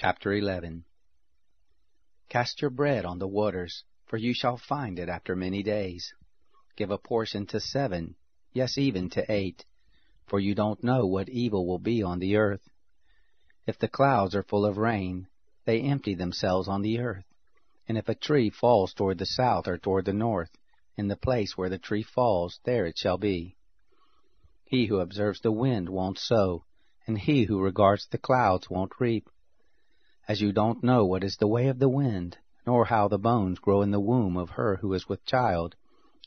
Chapter 11 Cast your bread on the waters, for you shall find it after many days. Give a portion to seven, yes, even to eight, for you don't know what evil will be on the earth. If the clouds are full of rain, they empty themselves on the earth. And if a tree falls toward the south or toward the north, in the place where the tree falls, there it shall be. He who observes the wind won't sow, and he who regards the clouds won't reap. As you don't know what is the way of the wind, nor how the bones grow in the womb of her who is with child,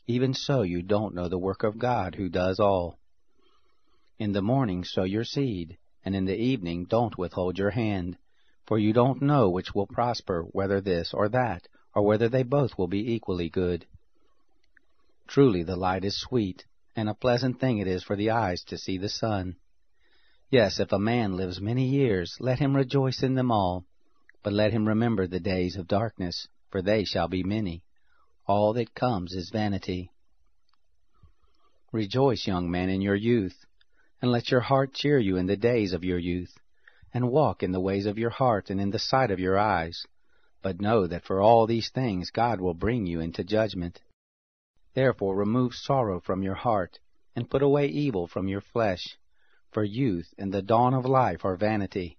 even so you don't know the work of God who does all. In the morning sow your seed, and in the evening don't withhold your hand, for you don't know which will prosper, whether this or that, or whether they both will be equally good. Truly the light is sweet, and a pleasant thing it is for the eyes to see the sun. Yes, if a man lives many years, let him rejoice in them all. But let him remember the days of darkness, for they shall be many. All that comes is vanity. Rejoice, young man, in your youth, and let your heart cheer you in the days of your youth, and walk in the ways of your heart and in the sight of your eyes. But know that for all these things God will bring you into judgment. Therefore remove sorrow from your heart, and put away evil from your flesh, for youth and the dawn of life are vanity.